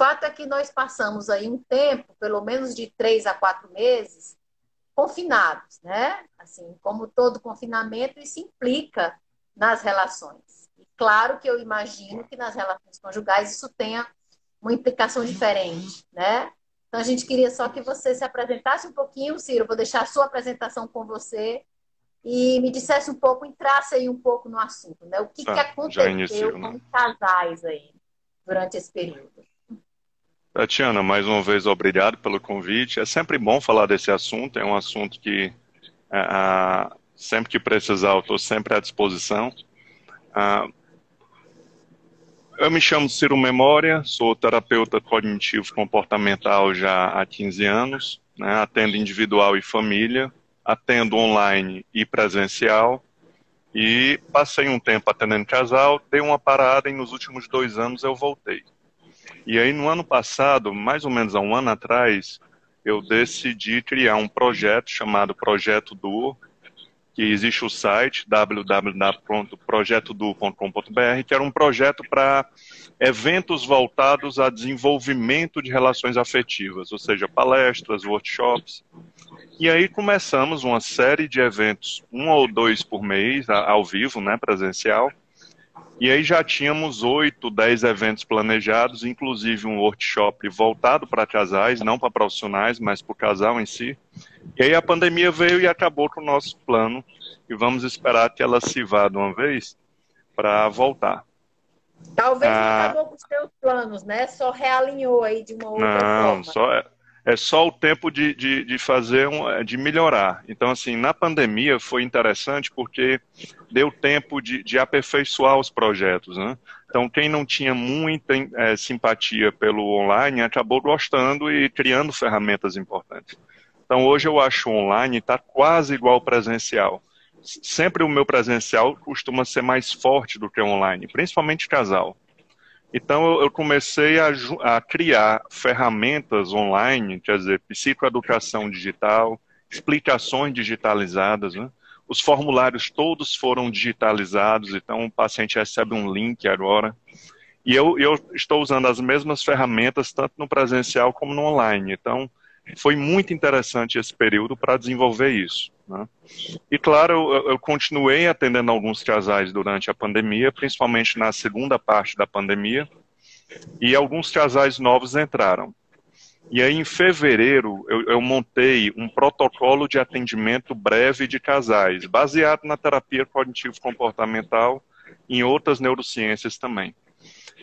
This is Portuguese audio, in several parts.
fato é que nós passamos aí um tempo, pelo menos de três a quatro meses, confinados, né? Assim, como todo confinamento, isso implica nas relações. E claro que eu imagino que nas relações conjugais isso tenha uma implicação diferente, né? Então a gente queria só que você se apresentasse um pouquinho, Ciro, vou deixar a sua apresentação com você e me dissesse um pouco, entrasse aí um pouco no assunto, né? O que, que aconteceu iniciou, né? com os casais aí durante esse período? Tatiana, mais uma vez obrigado pelo convite. É sempre bom falar desse assunto, é um assunto que é, sempre que precisar eu estou sempre à disposição. Ah, eu me chamo Ciro Memória, sou terapeuta cognitivo comportamental já há 15 anos, né, atendo individual e família, atendo online e presencial, e passei um tempo atendendo casal, dei uma parada e nos últimos dois anos eu voltei. E aí, no ano passado, mais ou menos há um ano atrás, eu decidi criar um projeto chamado Projeto Duo, que existe o site www.projetoduo.com.br, que era um projeto para eventos voltados a desenvolvimento de relações afetivas, ou seja, palestras, workshops. E aí começamos uma série de eventos, um ou dois por mês, ao vivo, né, presencial, e aí já tínhamos oito, dez eventos planejados, inclusive um workshop voltado para casais, não para profissionais, mas para o casal em si. E aí a pandemia veio e acabou com o nosso plano. E vamos esperar que ela se vá de uma vez para voltar. Talvez ah, não acabou com os seus planos, né? Só realinhou aí de uma outra não, forma. Não, só é, é só o tempo de, de, de fazer, um, de melhorar. Então, assim, na pandemia foi interessante porque deu tempo de, de aperfeiçoar os projetos, né? Então, quem não tinha muita é, simpatia pelo online acabou gostando e criando ferramentas importantes. Então, hoje eu acho online está quase igual ao presencial. Sempre o meu presencial costuma ser mais forte do que o online, principalmente casal. Então, eu comecei a, a, criar ferramentas online, quer dizer, psicoeducação digital, explicações digitalizadas. Né? Os formulários todos foram digitalizados, então o paciente recebe um link agora. E eu, eu estou usando as mesmas ferramentas, tanto no presencial como no online. Então, foi muito interessante esse período para desenvolver isso. Né? E claro, eu, eu, continuei atendendo alguns casais durante a pandemia, principalmente na segunda parte da pandemia, e alguns casais novos entraram. E aí, em fevereiro, eu, eu montei um protocolo de atendimento breve de casais, baseado na terapia cognitivo-comportamental em outras neurociências também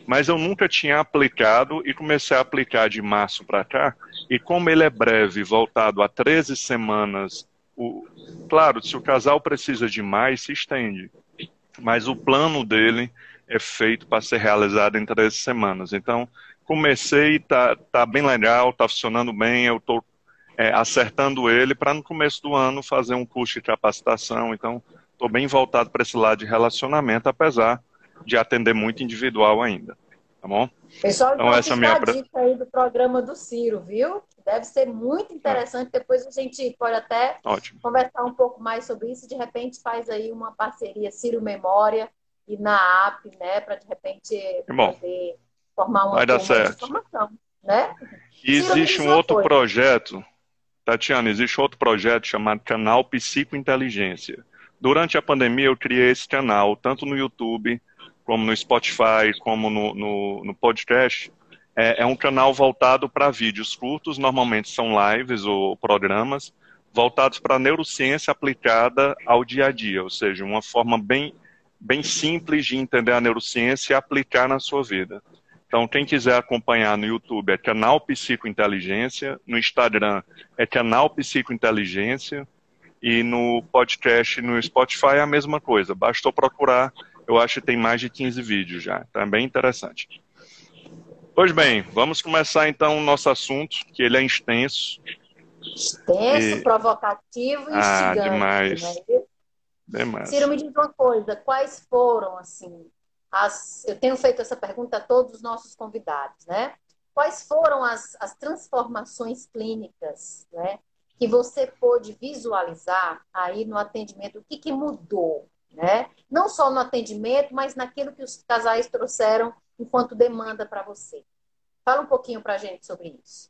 mas eu nunca tinha aplicado e comecei a aplicar de março para cá. E como ele é breve, voltado a 13 semanas, o, claro, se o casal precisa de mais, se estende. Mas o plano dele é feito para ser realizado em 13 semanas. Então, comecei, tá, tá bem legal, tá funcionando bem, eu estou é, acertando ele para no começo do ano fazer um curso de capacitação. Então, estou bem voltado para esse lado de relacionamento, apesar de atender muito individual ainda. Tá bom? Pessoal, então, essa é a minha a dica aí do programa do Ciro, viu? Deve ser muito interessante. É. Depois a gente pode até Ótimo. conversar um pouco mais sobre isso. De repente faz aí uma parceria Ciro Memória e na app, né? Para de repente bom. poder formar uma, Vai dar certo. informação, né? E existe um outro coisa. projeto, Tatiana, existe outro projeto chamado Canal Psicointeligência. Durante a pandemia eu criei esse canal, tanto no YouTube como no Spotify, como no, no, no podcast, é, é, um canal voltado para vídeos curtos, normalmente são lives ou programas, voltados para a neurociência aplicada ao dia a dia, ou seja, uma forma bem, bem simples de entender a neurociência e aplicar na sua vida. Então, quem quiser acompanhar no YouTube é canal Psicointeligência, no Instagram é canal Psicointeligência e no podcast no Spotify é a mesma coisa. Bastou procurar eu acho que tem mais de 15 vídeos já. É bem interessante. Pois bem, vamos começar então o nosso assunto, que ele é extenso. Extenso, e... provocativo e ah, instigante. demais. Né? demais. Ciro, me diz uma coisa, quais foram, assim, as... Eu tenho feito essa pergunta a todos os nossos convidados, né? Quais foram as, as transformações clínicas, né? Que você pôde visualizar aí no atendimento? O que, que mudou? Né? Não só no atendimento, mas naquilo que os casais trouxeram enquanto demanda para você. Fala um pouquinho para a gente sobre isso.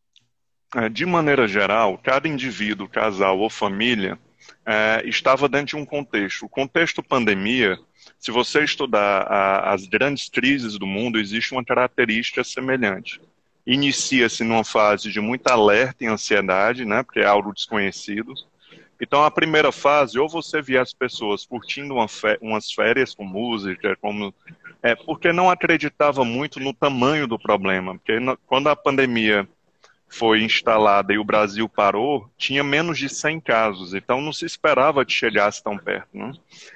É, de maneira geral, cada indivíduo, casal ou família é, estava dentro de um contexto. O contexto pandemia, se você estudar a, as grandes crises do mundo, existe uma característica semelhante. Inicia-se numa fase de muita alerta e ansiedade, né, porque é algo desconhecido. Então, a primeira fase, ou você via as pessoas curtindo uma umas férias com música, como, é, porque não acreditava muito no tamanho do problema. Porque no, quando a pandemia foi instalada e o Brasil parou, tinha menos de 100 casos, então não se esperava que chegasse tão perto. Né?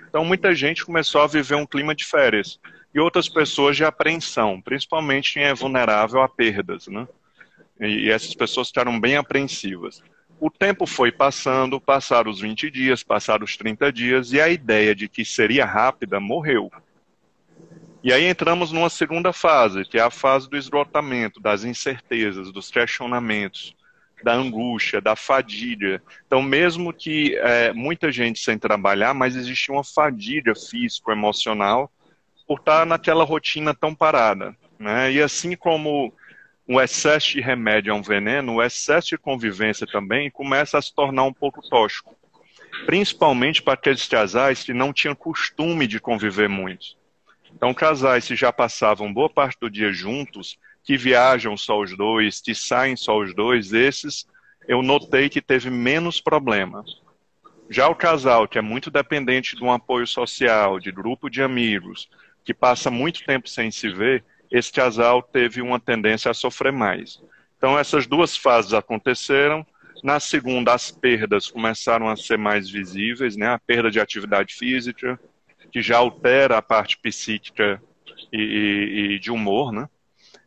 Então muita gente começou a viver um clima de férias e outras pessoas de apreensão, principalmente quem é vulnerável a perdas. Né? E, e essas pessoas ficaram bem apreensivas. O tempo foi passando, passaram os 20 dias, passaram os 30 dias, e a ideia de que seria rápida morreu. E aí entramos numa segunda fase, que é a fase do esgotamento, das incertezas, dos questionamentos, da angústia, da fadiga. Então, mesmo que é, muita gente sem trabalhar, mas existe uma fadiga físico-emocional por estar naquela rotina tão parada. Né? E assim como o excesso de remédio é um veneno, o excesso de convivência também começa a se tornar um pouco tóxico. Principalmente para aqueles casais que não tinham costume de conviver muito. Então, casais que já passavam boa parte do dia juntos, que viajam só os dois, que saem só os dois, esses eu notei que teve menos problemas. Já o casal, que é muito dependente de um apoio social, de grupo de amigos, que passa muito tempo sem se ver, esse casal teve uma tendência a sofrer mais. Então, essas duas fases aconteceram. Na segunda, as perdas começaram a ser mais visíveis, né? a perda de atividade física, que já altera a parte psíquica e, e, e de humor, né?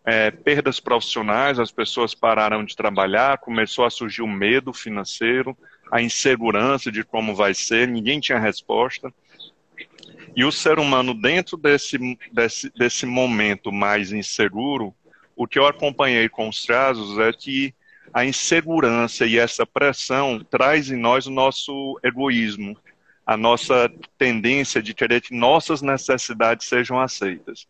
É, perdas profissionais, as pessoas pararam de trabalhar, começou a surgir o medo financeiro, a insegurança de como vai ser, ninguém tinha resposta. E o ser humano, dentro desse, desse, desse momento mais inseguro, o que eu acompanhei com os casos é que a insegurança e essa pressão traz em nós o nosso egoísmo, a nossa tendência de querer que nossas necessidades sejam aceitas.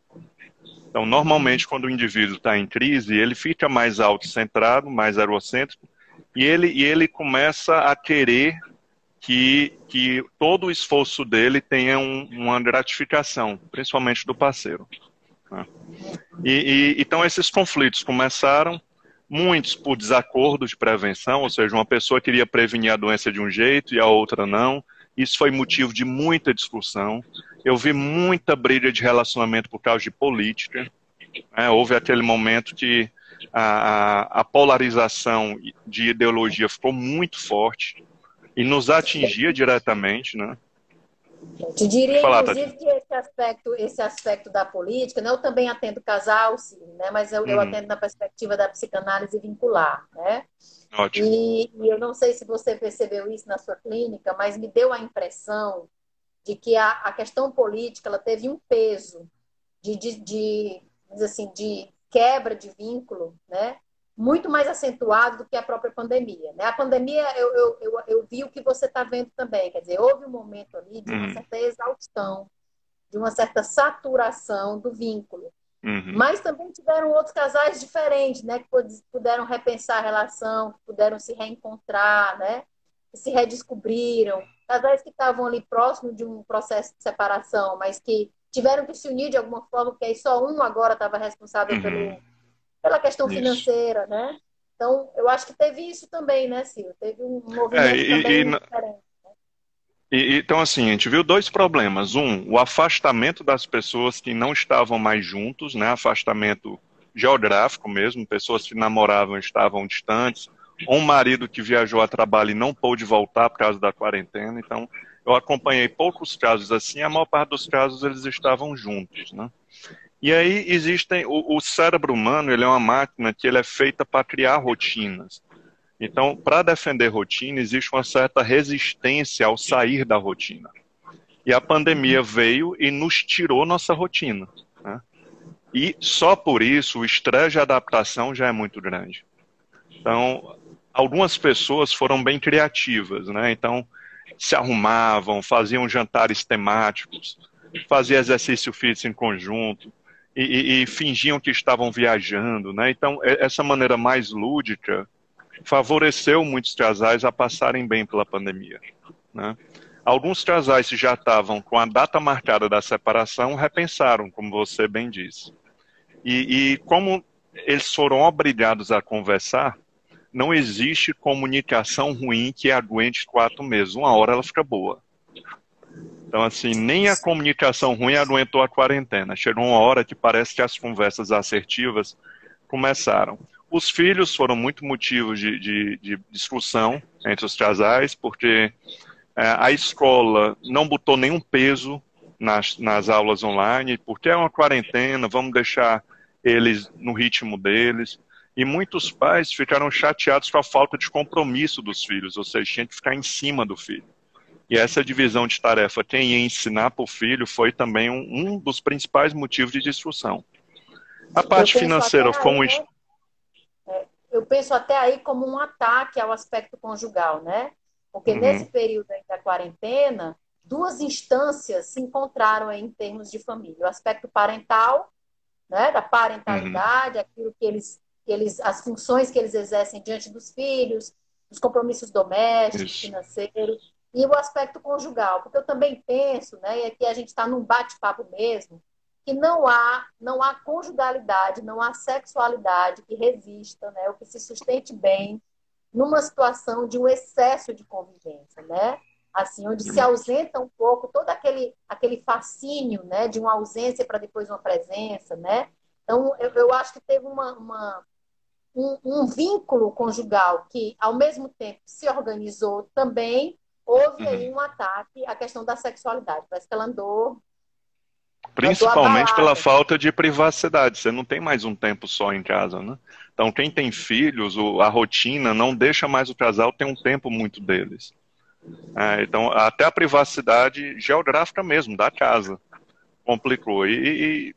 Então, normalmente, quando o indivíduo está em crise, ele fica mais autocentrado, mais egocêntrico, e ele, e ele começa a querer que, que todo o esforço dele tenha um, uma gratificação, principalmente do parceiro. Né? E, e, então, esses conflitos começaram, muitos por desacordo de prevenção, ou seja, uma pessoa queria prevenir a doença de um jeito e a outra não, isso foi motivo de muita discussão. Eu vi muita briga de relacionamento por causa de política. Né? Houve aquele momento que a, a, polarização de ideologia ficou muito forte e nos atingia diretamente, né? Eu te diria, Falar, inclusive, Tati. que esse aspecto, esse aspecto da política, né, eu também atendo casal, sim, né, mas eu, eu uhum. atendo na perspectiva da psicanálise vincular, né? Ótimo. E, e, eu não sei se você percebeu isso na sua clínica, mas me deu a impressão de que a, a questão política ela teve um peso de, de, de, assim, de quebra de vínculo, né? Muito mais acentuado do que a própria pandemia. Né? A pandemia, eu, eu, eu, eu vi o que você está vendo também, quer dizer, houve um momento ali de uma uhum. certa exaustão, de uma certa saturação do vínculo. Uhum. Mas também tiveram outros casais diferentes, né? Que puderam repensar a relação, que puderam se reencontrar, né? Que se redescobriram. Casais que estavam ali próximo de um processo de separação, mas que tiveram que se unir de alguma forma, porque aí só um agora estava responsável uhum. pelo, pela questão isso. financeira, né? Então, eu acho que teve isso também, né, Silvio? Teve um movimento é, e, também e, diferente. E, então, assim, a gente viu dois problemas. Um, o afastamento das pessoas que não estavam mais juntos, né? Afastamento geográfico mesmo, pessoas que namoravam estavam distantes, um marido que viajou a trabalho e não pôde voltar por causa da quarentena. Então, eu acompanhei poucos casos assim, a maior parte dos casos eles estavam juntos, né? E aí existem, o, o cérebro humano, ele é uma máquina que ele é feita para criar rotinas. Então, para defender rotina, existe uma certa resistência ao sair da rotina. E a pandemia veio e nos tirou nossa rotina. Né? E só por isso o estresse de adaptação já é muito grande. Então, algumas pessoas foram bem criativas, né? Então, se arrumavam, faziam jantares temáticos, faziam exercício físico em conjunto. E, e, fingiam que estavam viajando, né? Então, essa maneira mais lúdica favoreceu muitos casais a passarem bem pela pandemia, né? Alguns casais que já estavam com a data marcada da separação repensaram, como você bem disse. E, e como eles foram obrigados a conversar, não existe comunicação ruim que aguente quatro meses. Uma hora ela fica boa. Então, assim, nem a comunicação ruim aguentou a quarentena. Chegou uma hora que parece que as conversas assertivas começaram. Os filhos foram muito motivos de, de, de discussão entre os casais, porque é, a escola não botou nenhum peso nas, nas aulas online, porque é uma quarentena, vamos deixar eles no ritmo deles. E muitos pais ficaram chateados com a falta de compromisso dos filhos, ou seja, tinha que ficar em cima do filho. E essa divisão de tarefa, quem ia ensinar para o filho, foi também um, um, dos principais motivos de discussão. A parte financeira como. Aí, né? É, eu penso até aí como um ataque ao aspecto conjugal, né? Porque uhum. nesse período da quarentena, duas instâncias se encontraram em termos de família. O aspecto parental, né, da parentalidade, uhum. aquilo que eles, que eles, as funções que eles exercem diante dos filhos, os compromissos domésticos, Isso. financeiros, e o aspecto conjugal, porque eu também penso, né, e aqui a gente está num bate-papo mesmo, que não há, não há conjugalidade, não há sexualidade que resista, né, ou que se sustente bem numa situação de um excesso de convivência, né? Assim, onde se ausenta um pouco todo aquele, aquele fascínio, né? De uma ausência para depois uma presença, né? Então, eu, eu acho que teve uma, uma um, um, vínculo conjugal que, ao mesmo tempo, se organizou também, houve uhum. aí um ataque à questão da sexualidade. Parece que ela andou Principalmente pela falta de privacidade. Você não tem mais um tempo só em casa, né? Então, quem tem filhos, a rotina não deixa mais o casal ter um tempo muito deles. É, então, até a privacidade geográfica mesmo, da casa, complicou. E, e,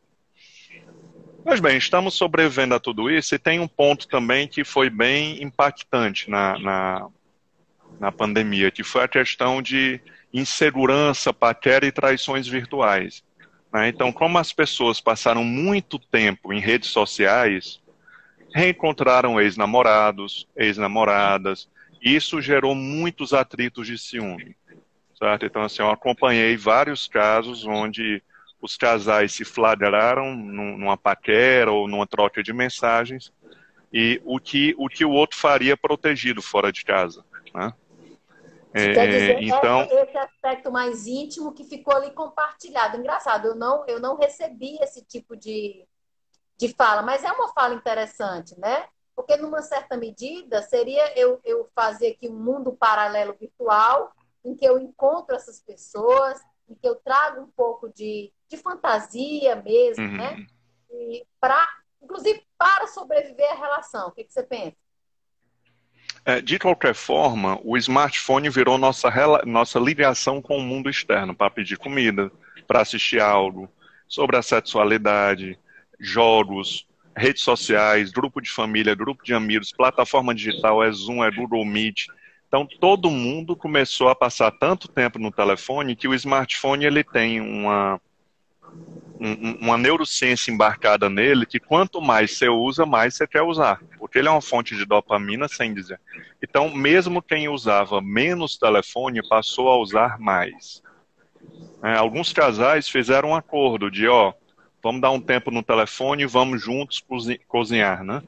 Mas bem, estamos sobrevivendo a tudo isso e tem um ponto também que foi bem impactante na, na, na pandemia, que foi a questão de insegurança, paquera e traições virtuais. Né? Então, como as pessoas passaram muito tempo em redes sociais, reencontraram ex-namorados, ex-namoradas, isso gerou muitos atritos de ciúme. Certo? Então, assim, eu acompanhei vários casos onde os casais se flagraram numa paquera ou numa troca de mensagens e o que o, que o outro faria protegido fora de casa. Né? É, Quer dizer, é então... esse aspecto mais íntimo que ficou ali compartilhado. Engraçado, eu não, eu não recebi esse tipo de, de fala, mas é uma fala interessante, né? Porque, numa certa medida, seria eu, eu fazer aqui um mundo paralelo virtual, em que eu encontro essas pessoas, em que eu trago um pouco de, de fantasia mesmo, uhum. né? E pra, inclusive para sobreviver à relação. O que, que você pensa? É, de qualquer forma, o smartphone virou nossa, nossa ligação com o mundo externo para pedir comida, para assistir algo, sobre a sexualidade, jogos, redes sociais, grupo de família, grupo de amigos, plataforma digital, é Zoom, é Google Meet. Então, todo mundo começou a passar tanto tempo no telefone que o smartphone ele tem uma, uma neurociência embarcada nele que quanto mais você usa, mais você quer usar. Porque ele é uma fonte de dopamina, sem dizer. Então, mesmo quem usava menos telefone passou a usar mais. É, alguns casais fizeram um acordo de, ó, vamos dar um tempo no telefone e vamos juntos cozinhar, né?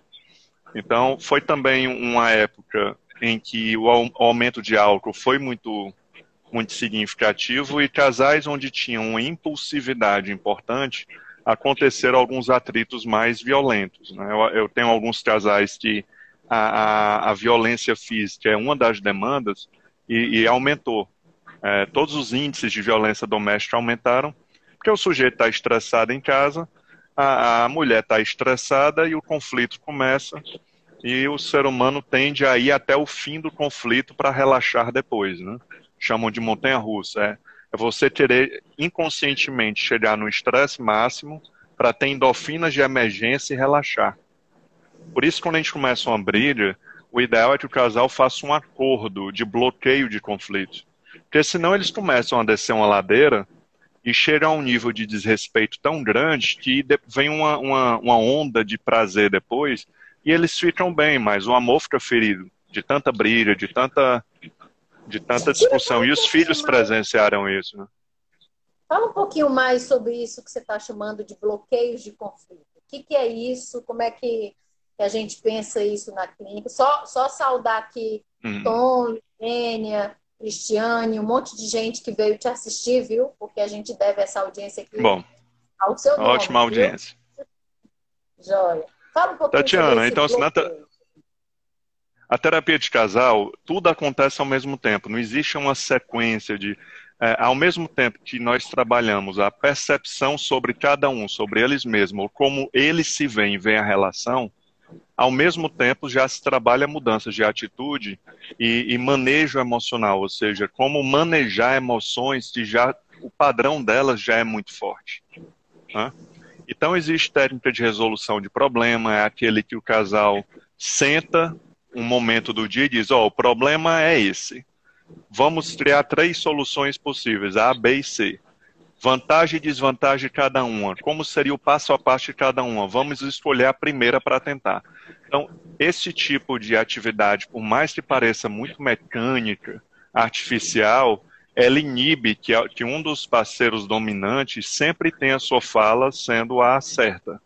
Então, foi também uma época em que o aumento de álcool foi muito muito significativo e casais onde tinham uma impulsividade importante aconteceram alguns atritos mais violentos. Né? Eu, eu, tenho alguns casais que a, a, a, violência física é uma das demandas e, e aumentou. É, todos os índices de violência doméstica aumentaram porque o sujeito está estressado em casa, a, a mulher está estressada e o conflito começa e o ser humano tende a ir até o fim do conflito para relaxar depois, né? Chamam de montanha-russa. É, é você querer inconscientemente chegar no estresse máximo para ter endorfinas de emergência e relaxar. Por isso, quando a gente começa uma briga, o ideal é que o casal faça um acordo de bloqueio de conflito. Porque senão eles começam a descer uma ladeira e chega a um nível de desrespeito tão grande que vem uma, uma, uma onda de prazer depois e eles ficam bem, mas o amor fica ferido de tanta briga, de tanta, de tanta discussão. E os filhos presenciaram isso. Né? Fala um pouquinho mais sobre isso que você está chamando de bloqueios de conflito. O que, que é isso? Como é que, que, a gente pensa isso na clínica? Só, só saudar aqui uhum. Tom, Lênia, Cristiane, um monte de gente que veio te assistir, viu? Porque a gente deve essa audiência aqui Bom, ao seu nome. Ótima audiência. Joia. Fala um pouquinho Tatiana, então, se na, a terapia de casal, tudo acontece ao mesmo tempo. Não existe uma sequência de é, ao mesmo tempo que nós trabalhamos a percepção sobre cada um, sobre eles mesmos, como eles se veem, veem a relação, ao mesmo tempo já se trabalha mudanças de atitude e, e manejo emocional, ou seja, como manejar emoções que já o padrão delas já é muito forte. Né? Então existe técnica de resolução de problema, é aquele que o casal senta um momento do dia e diz, ó, oh, o problema é esse vamos criar três soluções possíveis, A, B e C. Vantagem e desvantagem de cada uma. Como seria o passo a passo de cada uma? Vamos escolher a primeira para tentar. Então, esse tipo de atividade, por mais que pareça muito mecânica, artificial, ela inibe que, que um dos parceiros dominantes sempre tenha a sua fala sendo a certa.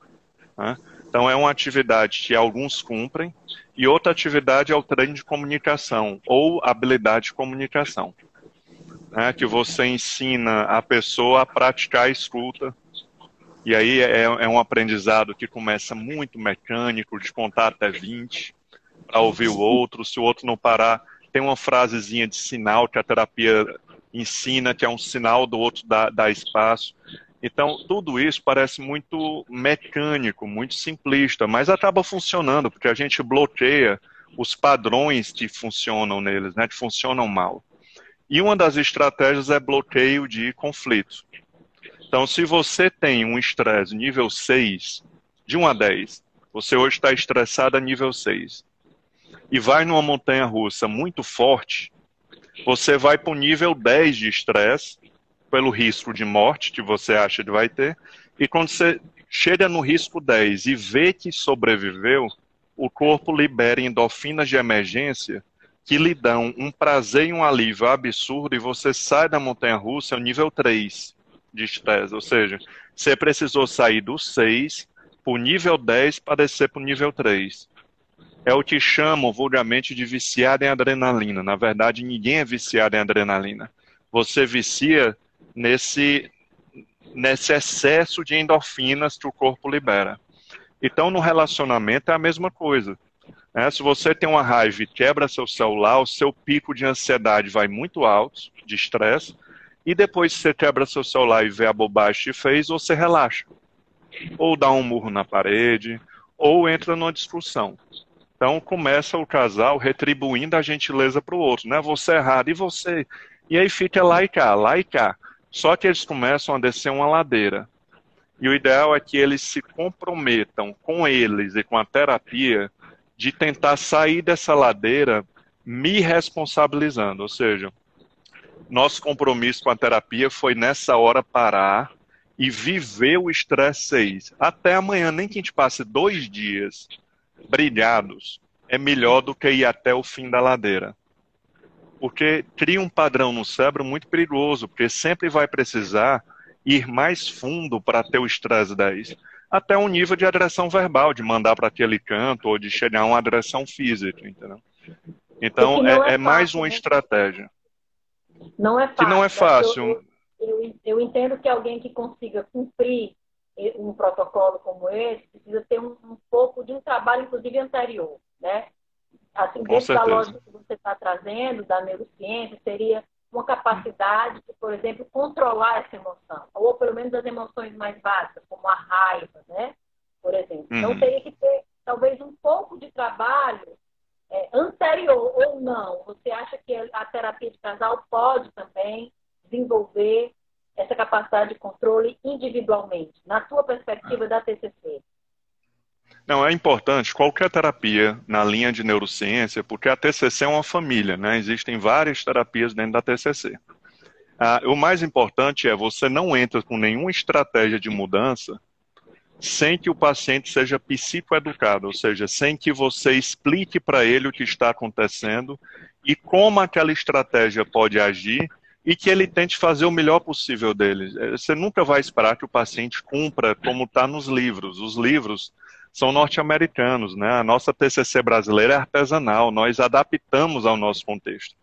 Né? Então, é uma atividade que alguns cumprem, e outra atividade é o treino de comunicação ou habilidade de comunicação, né, que você ensina a pessoa a praticar a escuta. E aí é, é um aprendizado que começa muito mecânico, de contar até 20, para ouvir o outro. Se o outro não parar, tem uma frasezinha de sinal que a terapia ensina, que é um sinal do outro dar, dar espaço. Então, tudo isso parece muito mecânico, muito simplista, mas acaba funcionando, porque a gente bloqueia os padrões que funcionam neles, né, que funcionam mal. E uma das estratégias é bloqueio de conflito. Então, se você tem um estresse nível 6, de 1 a 10, você hoje está estressado a nível 6, e vai numa montanha russa muito forte, você vai para o nível 10 de estresse, pelo risco de morte que você acha que vai ter, e quando você chega no risco 10 e vê que sobreviveu, o corpo libera endorfinas de emergência que lhe dão um prazer e um alívio absurdo e você sai da montanha russa ao nível 3 de estresse. Ou seja, você precisou sair do 6 para o nível 10 para descer para o nível 3. É o que chamam vulgarmente de viciado em adrenalina. Na verdade, ninguém é viciado em adrenalina. Você vicia nesse, nesse excesso de endorfinas que o corpo libera. Então, no relacionamento é a mesma coisa. Né? Se você tem uma raiva e quebra seu celular, o seu pico de ansiedade vai muito alto, de estresse, e depois que você quebra seu celular e vê a bobagem que fez, você relaxa. Ou dá um murro na parede, ou entra numa discussão. Então começa o casal retribuindo a gentileza para o outro, né? Você é errado e você. E aí fica lá e cá, lá e cá. Só que eles começam a descer uma ladeira. E o ideal é que eles se comprometam com eles e com a terapia de tentar sair dessa ladeira me responsabilizando. Ou seja, nosso compromisso com a terapia foi nessa hora parar e viver o estresse 6. Até amanhã, nem que a gente passe dois dias brilhados, é melhor do que ir até o fim da ladeira porque cria um padrão no cérebro muito perigoso, porque sempre vai precisar ir mais fundo para ter o estresse 10, até um nível de agressão verbal, de mandar para aquele canto ou de chegar a uma agressão física, entendeu? Então é, é, é, mais uma né? estratégia. Não é fácil. Que não é fácil. Eu, eu, eu, entendo que alguém que consiga cumprir um protocolo como esse precisa ter um, um pouco de um trabalho, inclusive anterior, né? Assim, dentro da lógica que você está trazendo, da neurociência, seria uma capacidade de, por exemplo, controlar essa emoção, ou pelo menos as emoções mais básicas, como a raiva, né? Por exemplo. Então, uhum. Então, teria que ter, talvez, um pouco de trabalho é, anterior ou não. Você acha que a terapia de casal pode também desenvolver essa capacidade de controle individualmente, na sua perspectiva da TCC? Não, é importante qualquer terapia na linha de neurociência, porque a TCC é uma família, né? Existem várias terapias dentro da TCC. Ah, o mais importante é você não entra com nenhuma estratégia de mudança sem que o paciente seja psicoeducado, ou seja, sem que você explique para ele o que está acontecendo e como aquela estratégia pode agir e que ele tente fazer o melhor possível dele. É, você nunca vai esperar que o paciente cumpra como está nos livros. Os livros são norte-americanos, né? A nossa TCC brasileira é artesanal, nós adaptamos ao nosso contexto.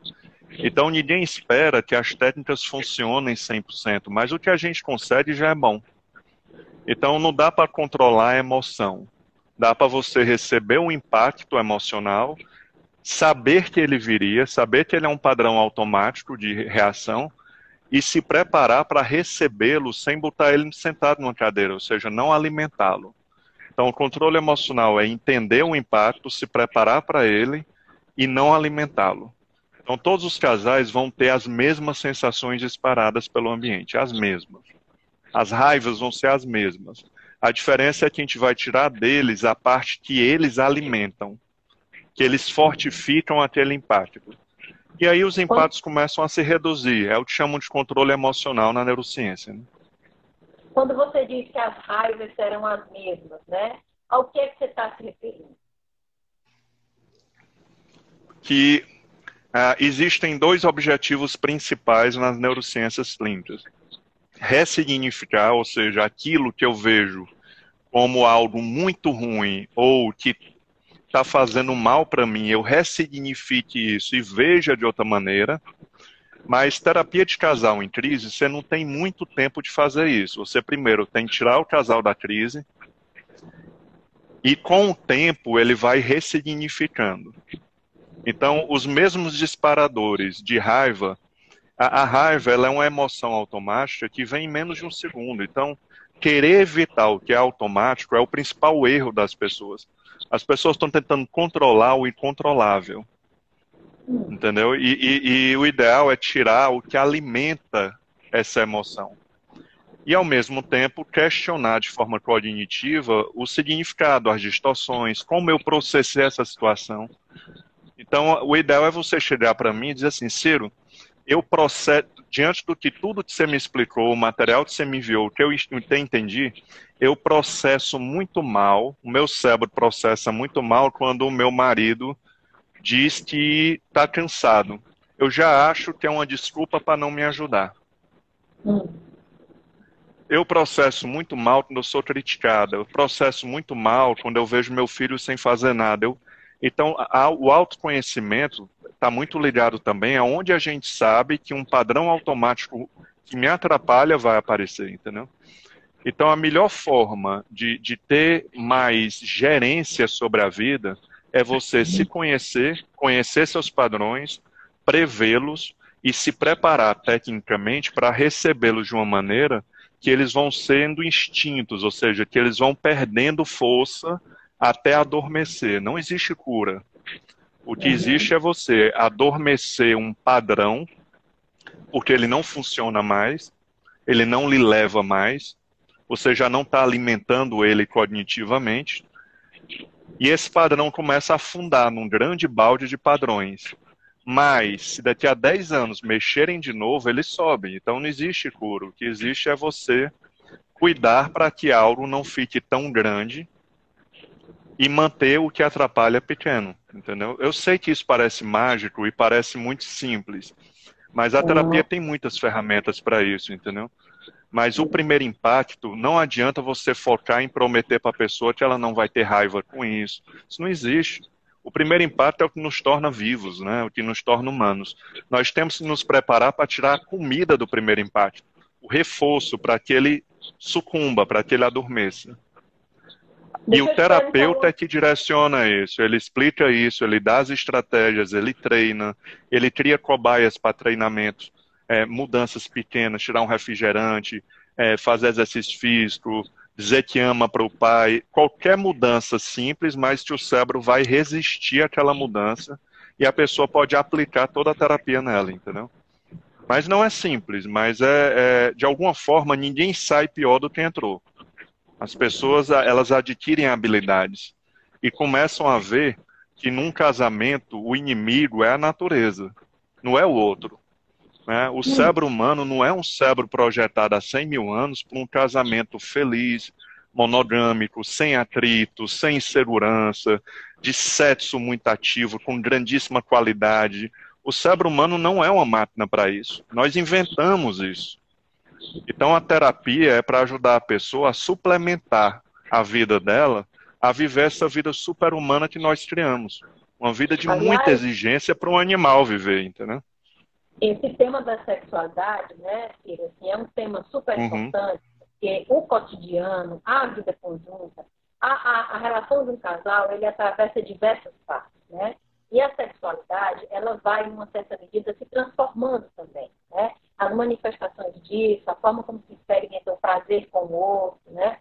Então ninguém espera que as técnicas funcionem 100%, mas o que a gente consegue já é bom. Então não dá para controlar a emoção. Dá para você receber um impacto emocional saber que ele viria, saber que ele é um padrão automático de reação e se preparar para recebê-lo sem botar ele sentado numa cadeira, ou seja, não alimentá-lo. Então, o controle emocional é entender o impacto, se preparar para ele e não alimentá-lo. Então, todos os casais vão ter as mesmas sensações disparadas pelo ambiente, as mesmas. As raivas vão ser as mesmas. A diferença é que a gente vai tirar deles a parte que eles alimentam que eles fortificam aquele impacto. E aí os impactos começam a se reduzir. É o que chamam de controle emocional na neurociência. Né? Quando você diz que as raivas serão as mesmas, né? Ao que, é que você está se referindo? Que uh, existem dois objetivos principais nas neurociências clínicas. Ressignificar, ou seja, aquilo que eu vejo como algo muito ruim ou que está fazendo mal para mim, eu ressignifique isso e veja de outra maneira. Mas terapia de casal em crise, você não tem muito tempo de fazer isso. Você primeiro tem que tirar o casal da crise e com o tempo ele vai ressignificando. Então, os mesmos disparadores de raiva, a, a raiva é uma emoção automática que vem em menos de um segundo. Então, querer evitar o que é automático é o principal erro das pessoas. As pessoas estão tentando controlar o incontrolável. Entendeu? E, e, e, o ideal é tirar o que alimenta essa emoção. E, ao mesmo tempo, questionar de forma cognitiva o significado, as distorções, como eu processei essa situação. Então, o ideal é você chegar para mim e dizer assim, Ciro, eu processo, diante do que tudo que você me explicou, o material que você me enviou, o que eu entendi, eu processo muito mal, o meu cérebro processa muito mal quando o meu marido diz que está cansado. Eu já acho que é uma desculpa para não me ajudar. Hum. Eu processo muito mal quando eu sou criticada. Eu processo muito mal quando eu vejo meu filho sem fazer nada. Eu, então, a, o autoconhecimento está muito ligado também aonde a gente sabe que um padrão automático que me atrapalha vai aparecer, entendeu? Então, a melhor forma de, de ter mais gerência sobre a vida é você se conhecer, conhecer seus padrões, prevê-los e se preparar tecnicamente para recebê-los de uma maneira que eles vão sendo instintos, ou seja, que eles vão perdendo força até adormecer. Não existe cura. O que existe é você adormecer um padrão, porque ele não funciona mais, ele não lhe leva mais, você já não está alimentando ele cognitivamente, e esse padrão começa a afundar num grande balde de padrões. Mas, se daqui a 10 anos mexerem de novo, ele sobe. Então não existe cura. O que existe é você cuidar para que algo não fique tão grande e manter o que atrapalha pequeno, entendeu? Eu sei que isso parece mágico e parece muito simples, mas a terapia tem muitas ferramentas para isso, entendeu? Mas o primeiro impacto, não adianta você focar em prometer para a pessoa que ela não vai ter raiva com isso. Isso não existe. O primeiro impacto é o que nos torna vivos, né? o que nos torna humanos. Nós temos que nos preparar para tirar a comida do primeiro impacto, o reforço para que ele sucumba, para que ele adormeça. E o terapeuta é que direciona isso, ele explica isso, ele dá as estratégias, ele treina, ele cria cobaias para treinamento, é, mudanças pequenas, tirar um refrigerante, é, fazer exercício físico, dizer que ama para o pai, qualquer mudança simples, mas que o cérebro vai resistir àquela mudança e a pessoa pode aplicar toda a terapia nela, entendeu? Mas não é simples, mas é, é de alguma forma ninguém sai pior do que entrou. As pessoas elas adquirem habilidades e começam a ver que num casamento o inimigo é a natureza, não é o outro. Né? O cérebro humano não é um cérebro projetado há 100 mil anos para um casamento feliz, monogâmico, sem atrito, sem insegurança, de sexo muito ativo, com grandíssima qualidade. O cérebro humano não é uma máquina para isso. Nós inventamos isso. Então a terapia é para ajudar a pessoa a suplementar a vida dela a viver essa vida super-humana que nós criamos. Uma vida de muita exigência para um animal viver, entendeu? Esse tema da sexualidade, né, assim, é um tema super uhum. importante, porque o cotidiano, a vida conjunta, a, a, a, relação de um casal, ele atravessa diversas partes, né? E a sexualidade, ela vai, em uma certa medida, se transformando também, né? As manifestações disso, a forma como se experimenta o prazer com o outro, né?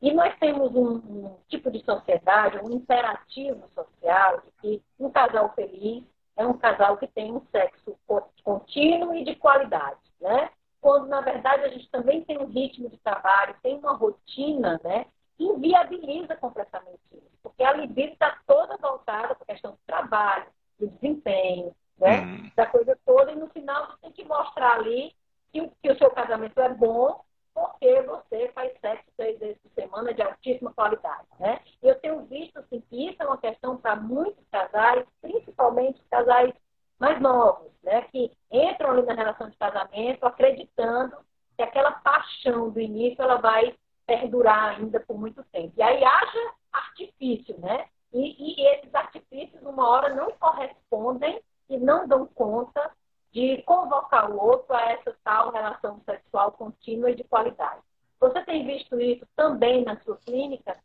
E nós temos um, um tipo de sociedade, um imperativo social de que um casal feliz é um casal que tem um sexo contínuo e de qualidade, né? Quando, na verdade, a gente também tem um ritmo de trabalho, tem uma rotina, né? Que inviabiliza completamente isso. Porque a libido está toda voltada para a questão do trabalho, do desempenho, né? Hum. Da coisa toda. E no final, você tem que mostrar ali que, que o seu casamento é bom porque você faz sexo três vezes por semana de altíssima qualidade, né? E eu tenho visto assim, que isso é uma questão para muitos casais, principalmente casais mais novos, né? Que entram ali na relação de casamento acreditando que aquela paixão do início ela vai perdurar ainda por muito tempo. E aí haja artifício, né? E, e esses artifícios, uma hora, não correspondem e não dão conta de convocar o outro a essa tal relação sexual contínua e de qualidade. Você tem visto isso também na sua clínica?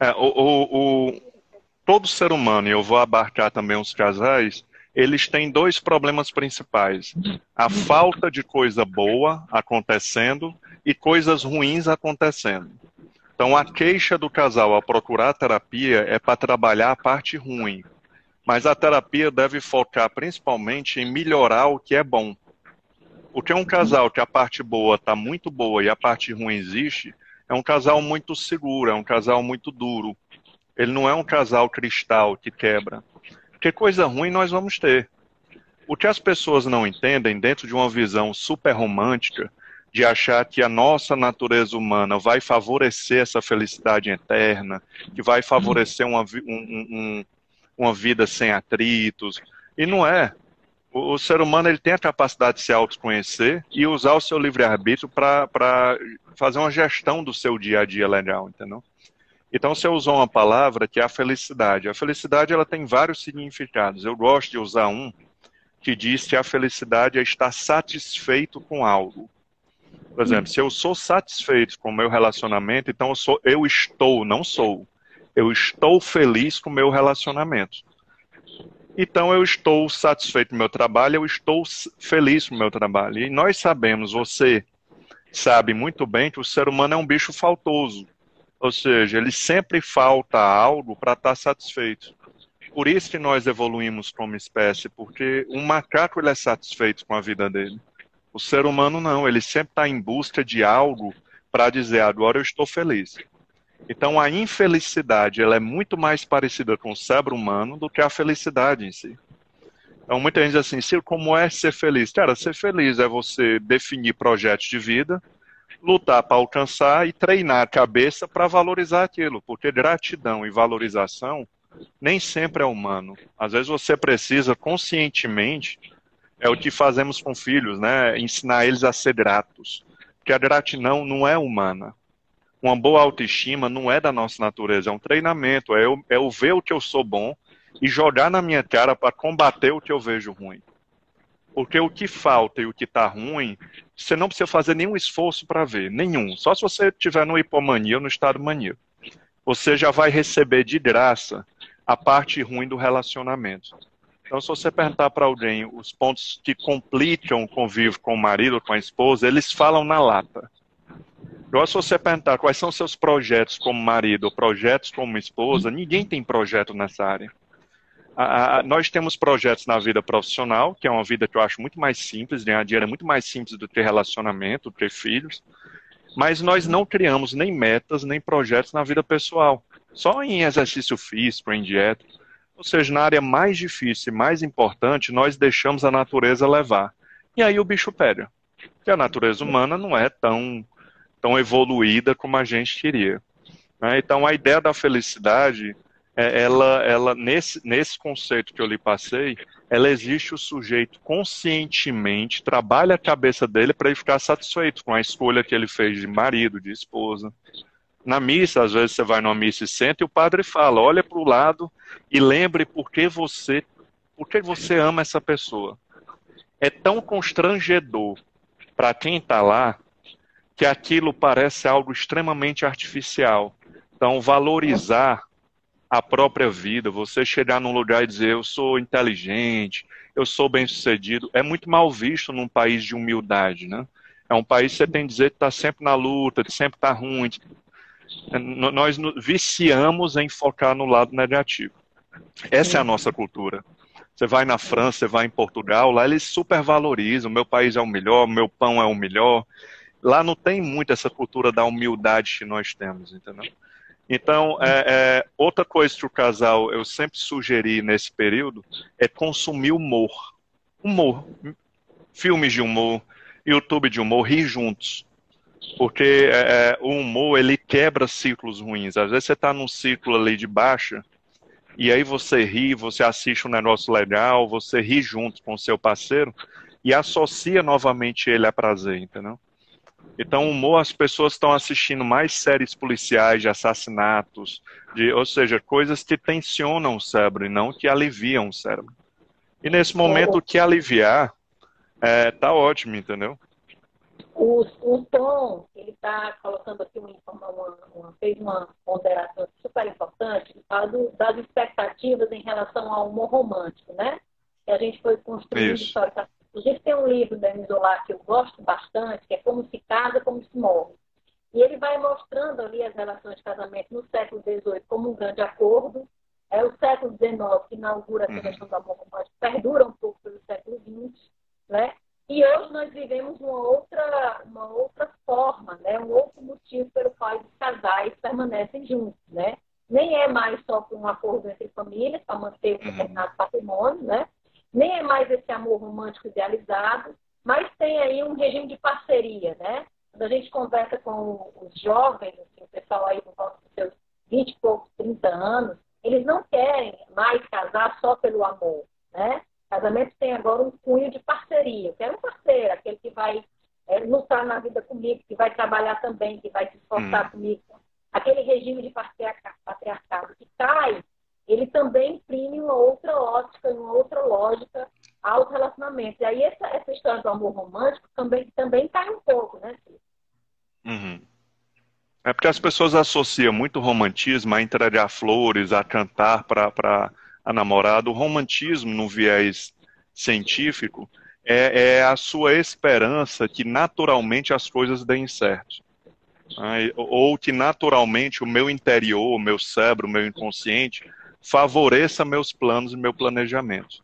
É, o, o, o, todo ser humano, e eu vou abarcar também os casais, eles têm dois problemas principais: a falta de coisa boa acontecendo e coisas ruins acontecendo. Então, a queixa do casal ao procurar terapia é para trabalhar a parte ruim, mas a terapia deve focar principalmente em melhorar o que é bom. Porque um casal que a parte boa está muito boa e a parte ruim existe, é um casal muito seguro, é um casal muito duro. Ele não é um casal cristal que quebra. Porque coisa ruim nós vamos ter. O que as pessoas não entendem, dentro de uma visão super romântica, de achar que a nossa natureza humana vai favorecer essa felicidade eterna, que vai favorecer uma, um, um, uma vida sem atritos. E não é. O, o ser humano ele tem a capacidade de se autoconhecer e usar o seu livre-arbítrio para fazer uma gestão do seu dia a dia legal, entendeu? Então você usou uma palavra que é a felicidade. A felicidade ela tem vários significados. Eu gosto de usar um que diz que a felicidade é estar satisfeito com algo. Por exemplo, se eu sou satisfeito com o meu relacionamento, então eu, sou, eu estou, não sou eu estou feliz com o meu relacionamento. Então eu estou satisfeito com o meu trabalho, eu estou feliz com o meu trabalho. E nós sabemos, você sabe muito bem que o ser humano é um bicho faltoso. Ou seja, ele sempre falta algo para estar satisfeito. Por isso que nós evoluímos como espécie, porque um macaco ele é satisfeito com a vida dele. O ser humano não, ele sempre está em busca de algo para dizer agora eu estou feliz. Então a infelicidade ela é muito mais parecida com o cérebro humano do que a felicidade em si. Então muita gente diz assim, Ciro, como é ser feliz? Cara, ser feliz é você definir projetos de vida, lutar para alcançar e treinar a cabeça para valorizar aquilo, porque gratidão e valorização nem sempre é humano. Às vezes você precisa conscientemente, é o que fazemos com filhos, né? Ensinar eles a ser gratos. Porque a gratidão não é humana uma boa autoestima não é da nossa natureza, é um treinamento, é eu, é eu ver o que eu sou bom e jogar na minha cara para combater o que eu vejo ruim. Porque o que falta e o que está ruim, você não precisa fazer nenhum esforço para ver, nenhum. Só se você estiver no hipomania ou no estado mania. Você já vai receber de graça a parte ruim do relacionamento. Então, se você perguntar para alguém os pontos que complicam o convívio com o marido ou com a esposa, eles falam na lata. Igual se você perguntar quais são seus projetos como marido ou projetos como esposa, ninguém tem projeto nessa área. Nós temos projetos na vida profissional, que é uma vida que eu acho muito mais simples, ganhar dinheiro é muito mais simples do que relacionamento, do que filhos, mas nós não criamos nem metas, nem projetos na vida pessoal. Só em exercício físico, em dieta. Ou seja, na área mais difícil e mais importante, nós deixamos a natureza levar. E aí o bicho pega. Porque a natureza humana não é tão, tão evoluída como a gente queria. Né? Então a ideia da felicidade, ela, ela nesse, nesse conceito que eu lhe passei, ela existe o sujeito conscientemente, trabalha a cabeça dele para ele ficar satisfeito com a escolha que ele fez de marido, de esposa. Na missa, às vezes você vai numa missa e senta e o padre fala: olha para o lado e lembre por que você, por que você ama essa pessoa. É tão constrangedor para quem está lá que aquilo parece algo extremamente artificial. Então, valorizar a própria vida, você chegar num lugar e dizer eu sou inteligente, eu sou bem-sucedido, é muito mal visto num país de humildade, né? É um país que você tem que dizer que está sempre na luta, que sempre está ruim. Nós viciamos em focar no lado negativo. Essa é a nossa cultura. Você vai na França, você vai em Portugal, lá eles supervalorizam, meu país é o melhor, meu pão é o melhor. Lá não tem muito essa cultura da humildade que nós temos, entendeu? Então, é, é, outra coisa que o casal eu sempre sugeri nesse período é consumir humor. Humor. Filmes de humor, YouTube de humor, rir juntos. Porque é, é o humor, ele quebra ciclos ruins. Às vezes você está num ciclo ali de baixa, e aí você ri, você assiste um negócio legal, você ri junto com o seu parceiro, e associa novamente ele a prazer, entendeu? Então, o humor, as pessoas estão assistindo mais séries policiais de assassinatos, de, ou seja, coisas que tensionam o cérebro e não que aliviam o cérebro. E nesse momento, o que aliviar é, tá ótimo, entendeu? O, o Tom, ele está colocando aqui uma, uma, uma, fez uma ponderação super importante, do, das expectativas em relação ao humor romântico, né? Que a gente foi construindo historicamente Inclusive, tem um livro da Misolá que eu gosto bastante, que é Como se casa, como se morre. E ele vai mostrando ali as relações de casamento no século XVIII como um grande acordo. É o século XIX que inaugura essa uhum. questão do amor romântico, perdura um pouco pelo século XX, né? E hoje nós vivemos uma outra, uma outra forma, né? um outro motivo pelo qual os casais permanecem juntos. Né? Nem é mais só por um acordo entre famílias para manter um uhum. determinado patrimônio, né? Nem é mais esse amor romântico idealizado, mas tem aí um regime de parceria, né? Quando a gente conversa com os jovens, assim, o pessoal aí por volta dos seus 20 e poucos, 30 anos, eles não querem mais casar só pelo amor, né? Casamento tem agora um cunho de parceria. Eu quero um parceiro, aquele que vai é, lutar na vida comigo, que vai trabalhar também, que vai se esforçar hum. comigo. Aquele regime de patriarcado que cai ele também imprime uma outra ótica, uma outra lógica aos relacionamentos. E aí essa, essa história do amor romântico também, também cai um pouco, né, Uhum. É porque as pessoas associam muito romantismo a entregar flores, a cantar para a namorada. O romantismo, no viés científico, é, é, a sua esperança que naturalmente as coisas deem certo. Ou que naturalmente o meu interior, o meu cérebro, o meu inconsciente favoreça meus planos e meu planejamento.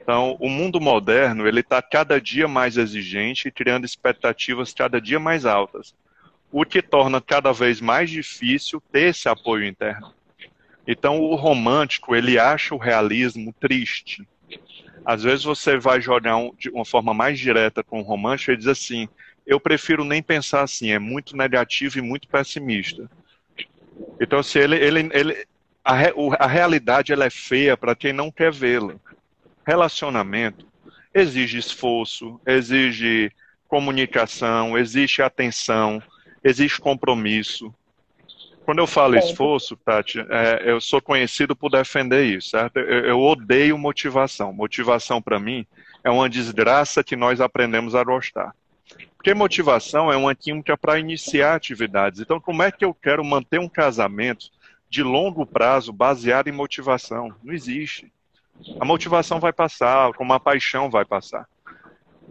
Então, o mundo moderno ele está cada dia mais exigente e criando expectativas cada dia mais altas, o que torna cada vez mais difícil ter esse apoio interno. Então, o romântico ele acha o realismo triste. Às vezes você vai jogar um, de uma forma mais direta com o romântico e diz assim: eu prefiro nem pensar assim, é muito negativo e muito pessimista. Então, se ele, ele, ele, a, a realidade ela é feia para quem não quer vê-la. Relacionamento exige esforço, exige comunicação, exige atenção, exige compromisso. Quando eu falo esforço, Tati, é, eu sou conhecido por defender isso, certo? Eu, eu odeio motivação. Motivação, para mim, é uma desgraça que nós aprendemos a gostar. Porque motivação é uma química para iniciar atividades. Então, como é que eu quero manter um casamento de longo prazo baseado em motivação. Não existe. A motivação vai passar, como a paixão vai passar.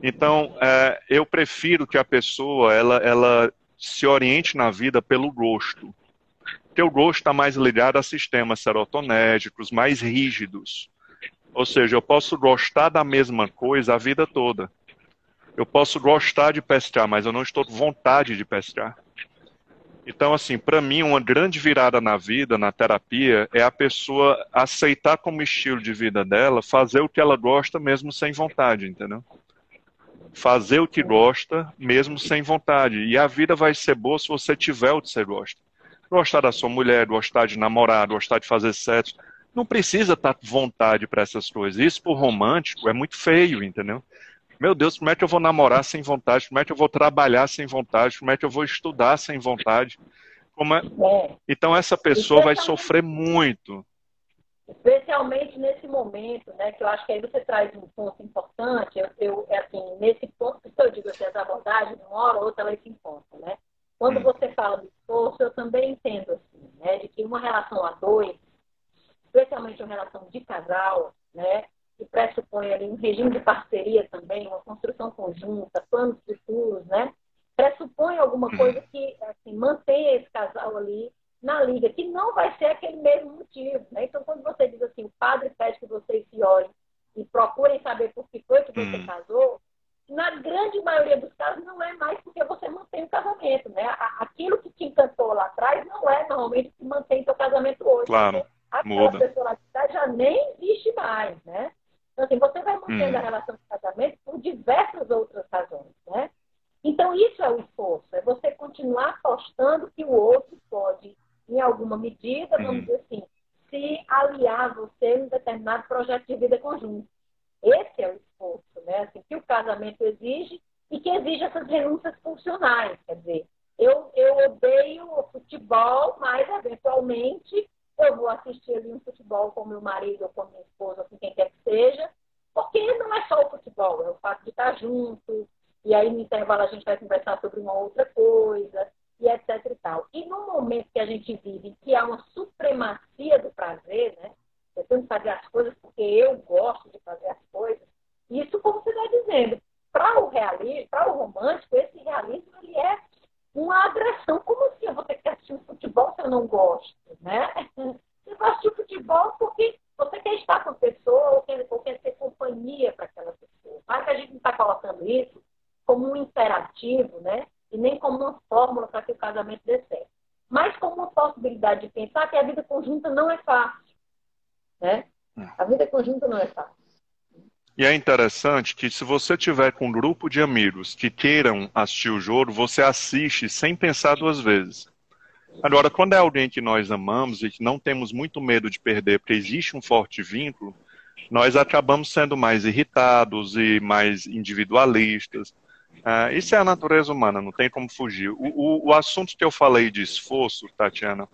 Então, é, eu prefiro que a pessoa ela, ela se oriente na vida pelo gosto. O gosto está mais ligado a sistemas serotonérgicos mais rígidos. Ou seja, eu posso gostar da mesma coisa a vida toda. Eu posso gostar de pescar, mas eu não estou com vontade de pescar. Então, assim, para mim, uma grande virada na vida, na terapia, é a pessoa aceitar como estilo de vida dela, fazer o que ela gosta mesmo sem vontade, entendeu? fazer o que gosta, mesmo sem vontade. E a vida vai ser boa se você tiver o que você gosta. Gostar da sua mulher, gostar de namorar, gostar de fazer sexo. Não precisa estar vontade para essas coisas. Isso, por romântico, é muito feio, entendeu? Meu Deus, como é que eu vou namorar sem vontade? Como é que eu vou trabalhar sem vontade? Como é que eu vou estudar sem vontade? É... É. Então, essa pessoa vai sofrer muito especialmente nesse momento, né, que eu acho que aí você traz um ponto importante, eu, eu é assim, nesse ponto que eu digo assim, as abordagens, uma hora ou outra elas se encontram, né? Quando hum. você fala do esforço, eu também entendo assim, né, de que uma relação a dois, especialmente uma relação de casal, né, que pressupõe ali um regime de parceria também, uma construção conjunta, planos futuros, né, pressupõe alguma hum. coisa que assim, mantenha esse casal ali na liga, que não vai ser aquele mesmo motivo. Né? Então, quando você diz assim, o padre pede que vocês se olhem e procurem saber por que foi que você hum. casou, na grande maioria dos casos não é mais porque você mantém o casamento. Né? Aquilo que te encantou lá atrás não é normalmente o que mantém seu casamento hoje. Claro, a muda. personalidade já nem existe mais. Né? Então, assim, você vai mantendo hum. a relação de casamento por diversas outras razões. Né? Então, isso é o esforço, é você continuar apostando que o outro pode em alguma medida, vamos uhum. dizer assim, se aliar a você em um determinado projeto de vida conjunto. Esse é o esforço, né? Assim, que o casamento exige e que exige essas renúncias funcionais. Quer dizer, eu, eu odeio o futebol, mas eventualmente eu vou assistir ali um futebol com meu marido ou com minha esposa, com quem quer que seja, porque não é só o futebol, é o fato de estar junto, e aí no intervalo a gente vai conversar sobre uma outra coisa, e etc e tal. E no momento que a gente vive, que há uma supremacia do prazer, né? Eu tenho que fazer as coisas porque eu gosto de fazer as coisas. Isso, como você está dizendo, para o realismo, para o romântico, esse realismo ele é uma agressão. Como assim eu vou ter que assistir um futebol se eu não gosto, né? Você vai assistir futebol porque você quer estar com a pessoa ou quer, ou quer ter companhia para aquela pessoa. Mas a gente não está colocando isso como um imperativo, né? e nem como uma fórmula para que o casamento dê certo, mas como uma possibilidade de pensar que a vida conjunta não é fácil. Né? A vida conjunta não é fácil. E é interessante que se você tiver com um grupo de amigos que queiram assistir o jogo, você assiste sem pensar duas vezes. Agora, quando é alguém que nós amamos e que não temos muito medo de perder, porque existe um forte vínculo, nós acabamos sendo mais irritados e mais individualistas. Uh, isso é a natureza humana, não tem como fugir. O, o, o assunto que eu falei de esforço, Tatiana,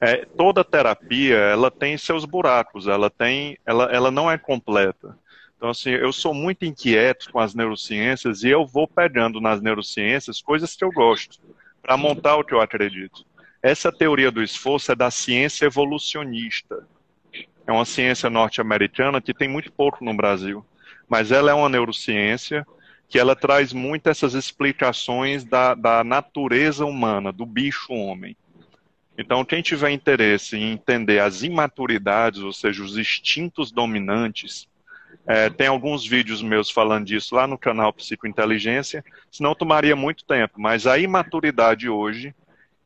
é, toda terapia ela tem seus buracos, ela tem, ela, ela não é completa. Então, assim, eu sou muito inquieto com as neurociências e eu vou pegando nas neurociências coisas que eu gosto para montar o que eu acredito. Essa teoria do esforço é da ciência evolucionista. É uma ciência norte-americana que tem muito pouco no Brasil, mas ela é uma neurociência que ela traz muito essas explicações da, da natureza humana, do bicho homem. Então, quem tiver interesse em entender as imaturidades, ou seja, os instintos dominantes, é, tem alguns vídeos meus falando disso lá no canal Psicointeligência, senão tomaria muito tempo. Mas a imaturidade hoje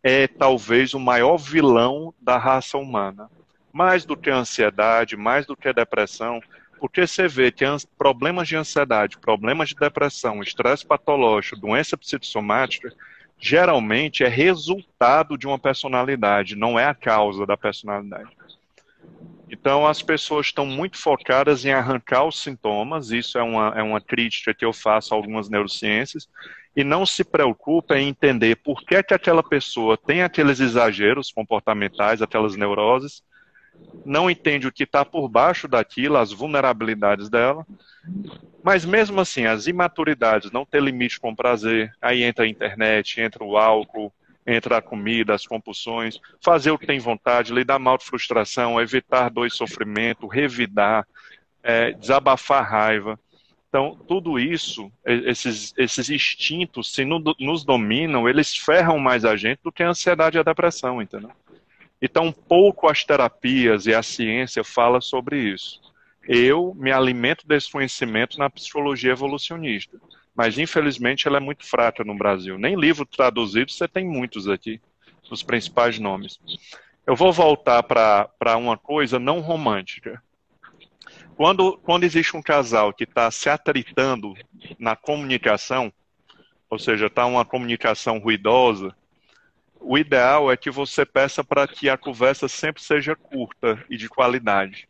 é talvez o maior vilão da raça humana. Mais do que a ansiedade, mais do que a depressão, porque você vê que problemas de ansiedade, problemas de depressão, estresse patológico, doença psicossomática, geralmente é resultado de uma personalidade, não é a causa da personalidade. Então, as pessoas estão muito focadas em arrancar os sintomas, isso é uma, é uma crítica que eu faço a algumas neurociências, e não se preocupa em entender por que, que aquela pessoa tem aqueles exageros comportamentais, aquelas neuroses, não entende o que está por baixo daquilo, as vulnerabilidades dela. Mas mesmo assim, as imaturidades, não ter limite com prazer, aí entra a internet, entra o álcool, entra a comida, as compulsões, fazer o que tem vontade, lidar mal de frustração, evitar dor e sofrimento, revidar, é, desabafar raiva. Então, tudo isso, esses, esses instintos, se no, nos dominam, eles ferram mais a gente do que a ansiedade e a depressão, entendeu? Então, pouco as terapias e a ciência fala sobre isso. Eu me alimento desse conhecimento na psicologia evolucionista, mas infelizmente ela é muito fraca no Brasil. Nem livro traduzido você tem muitos aqui, os principais nomes. Eu vou voltar para uma coisa não romântica. Quando, quando existe um casal que está se atritando na comunicação, ou seja, está uma comunicação ruidosa, o ideal é que você peça para que a conversa sempre seja curta e de qualidade.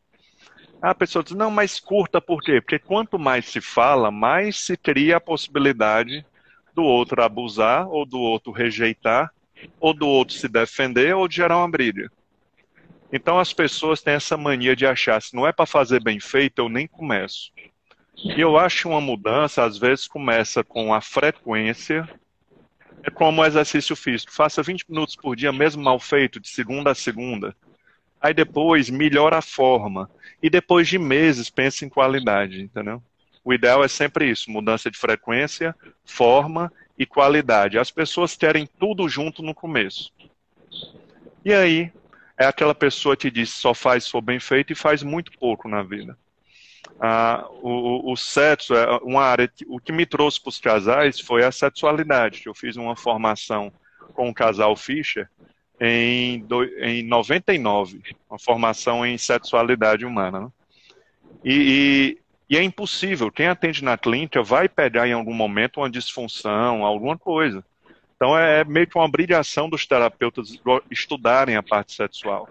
A pessoa diz, não, mas curta por quê? Porque quanto mais se fala, mais se cria a possibilidade do outro abusar, ou do outro rejeitar, ou do outro se defender, ou de gerar uma briga. Então as pessoas têm essa mania de achar, se não é para fazer bem feito, eu nem começo. E eu acho uma mudança, às vezes começa com a frequência, é como o exercício físico. Faça 20 minutos por dia, mesmo mal feito, de segunda a segunda. Aí depois melhora a forma. E depois de meses, pense em qualidade, entendeu? O ideal é sempre isso: mudança de frequência, forma e qualidade. As pessoas querem tudo junto no começo. E aí, é aquela pessoa que diz só faz se for bem feito e faz muito pouco na vida. Ah, o, o, sexo é uma área. Que, o que me trouxe para os casais foi a sexualidade. Eu fiz uma formação com o casal Fischer em, do, em 99, uma formação em sexualidade humana. Né? E, e, e, é impossível. Quem atende na clínica vai pegar em algum momento uma disfunção, alguma coisa. Então é, é meio que uma brilhação dos terapeutas estudarem a parte sexual.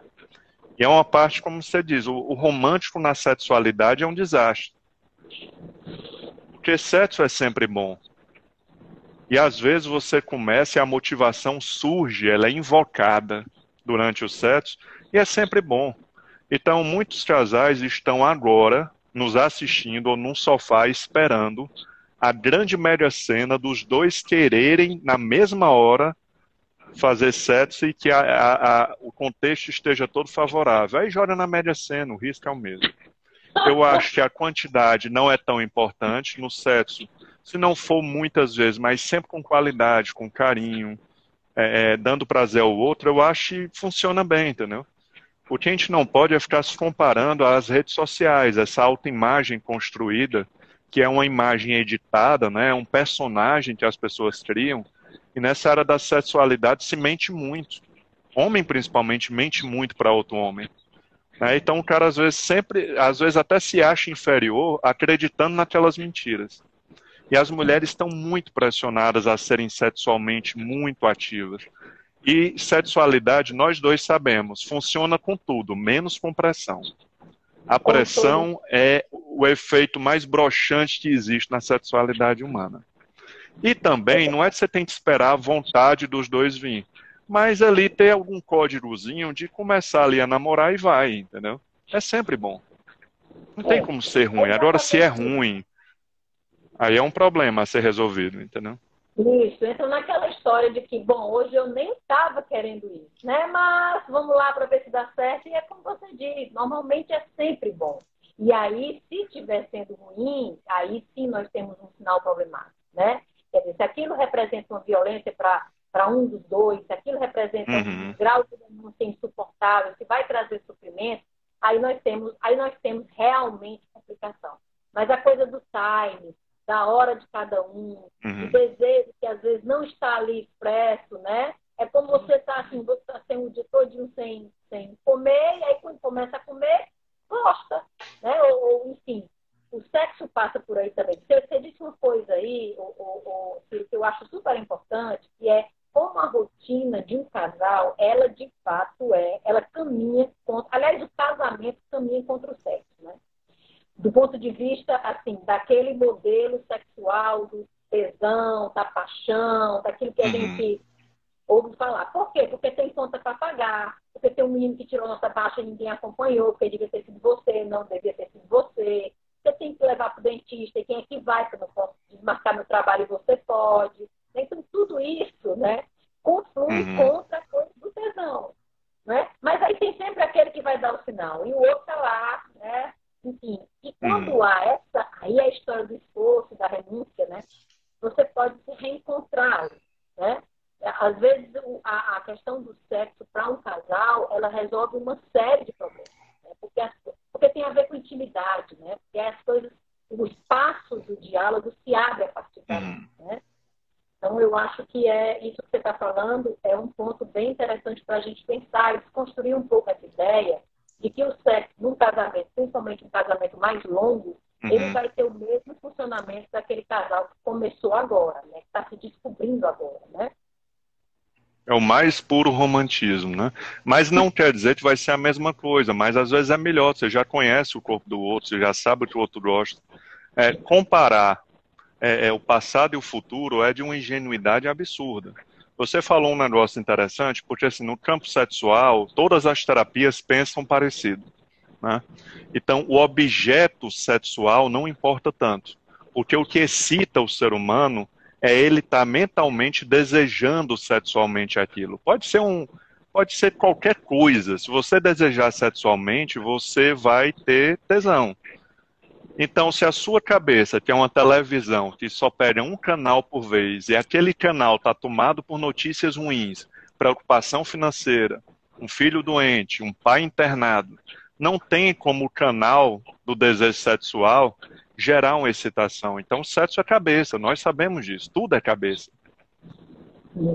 E é uma parte, como você diz, o, o romântico na sexualidade é um desastre. Porque sexo é sempre bom. E às vezes você começa e a motivação surge, ela é invocada durante o sexo, e é sempre bom. Então, muitos casais estão agora nos assistindo ou num sofá esperando a grande média cena dos dois quererem, na mesma hora, fazer sexo e que a, a, a, o contexto esteja todo favorável. Aí joga na média sena, o risco é o mesmo. Eu acho que a quantidade não é tão importante no sexo, se não for muitas vezes, mas sempre com qualidade, com carinho, é, é, dando prazer ao outro, eu acho que funciona bem, entendeu? O que a gente não pode é ficar se comparando às redes sociais, essa autoimagem construída, que é uma imagem editada, né, um personagem que as pessoas criam, e nessa área da sexualidade se mente muito. Homem, principalmente, mente muito para outro homem. Né? Então o cara às vezes sempre, às vezes até se acha inferior, acreditando naquelas mentiras. E as mulheres estão muito pressionadas a serem sexualmente muito ativas. E sexualidade, nós dois sabemos, funciona com tudo, menos com pressão. A pressão é o efeito mais broxante que existe na sexualidade humana. E também não é que você tem que esperar a vontade dos dois vir. Mas ali ter algum códigozinho de começar ali a namorar e vai, entendeu? É sempre bom. Não tem como ser ruim. Agora, se é ruim, aí é um problema a ser resolvido, entendeu? Isso, entra naquela história de que, bom, hoje eu nem estava querendo isso, né? Mas vamos lá para ver se dá certo. E é como você diz, normalmente é sempre bom. E aí, se estiver sendo ruim, aí sim nós temos um sinal problemático, né? Quer dizer, se aquilo representa uma violência para um dos dois, se aquilo representa uhum. um grau de denúncia insuportável, se vai trazer sofrimento, aí nós temos, aí nós temos realmente complicação. Mas a coisa do time, da hora de cada um, uhum. o desejo que às vezes não está ali expresso, né? É como você está assim, você está sem o dia todo sem, sem comer, e aí quando começa a comer, gosta, né? Ou, ou enfim, o sexo passa por aí também. Você, você disse uma coisa aí, o, o, o, que eu acho super importante, que é como a rotina de um casal, ela de fato é, ela caminha contra, aliás, o casamento caminha contra o sexo, né? Do ponto de vista, assim, daquele modelo sexual, do tesão, da paixão, daquilo que a uhum. gente ouve falar. Por quê? Porque tem conta para pagar, porque tem um menino que tirou nossa baixa e ninguém acompanhou, porque devia ter sido você, não devia ter sido você você tem que levar para o dentista, e quem é que vai, porque eu não posso desmarcar meu trabalho e você pode. Então, tudo isso, né, conflui uhum. contra a coisa do tesão. Né? Mas aí tem sempre aquele que vai dar o sinal, e o outro está lá, né? Enfim, e quando uhum. há essa, aí é a história do esforço, da renúncia, né? Você pode se reencontrar, né? Às vezes, a, a questão do sexo para um casal, ela resolve uma série de problemas. Né? Porque as, porque tem a ver com intimidade, né? Porque as coisas, o espaço do diálogo se abre a partir daí, uhum. né? Então, eu acho que é isso que você está falando é um ponto bem interessante para a gente pensar e desconstruir um pouco essa ideia de que o sexo num casamento, principalmente um casamento mais longo, uhum. ele vai ter o mesmo funcionamento daquele casal que começou agora, né? Que está se descobrindo agora, né? É o mais puro romantismo, né? Mas não quer dizer que vai ser a mesma coisa, mas às vezes é melhor, você já conhece o corpo do outro, você já sabe o que o outro gosta. É, comparar é, é, o passado e o futuro é de uma ingenuidade absurda. Você falou um negócio interessante, porque assim, no campo sexual, todas as terapias pensam parecido. Né? Então, o objeto sexual não importa tanto, porque o que excita o ser humano é ele estar tá mentalmente desejando sexualmente aquilo. Pode ser um, pode ser qualquer coisa. Se você desejar sexualmente, você vai ter tesão. Então, se a sua cabeça, é uma televisão, que só pega um canal por vez, e aquele canal está tomado por notícias ruins, preocupação financeira, um filho doente, um pai internado, não tem como canal do desejo sexual gerar uma excitação. Então, sexo é cabeça, nós sabemos disso, tudo é cabeça.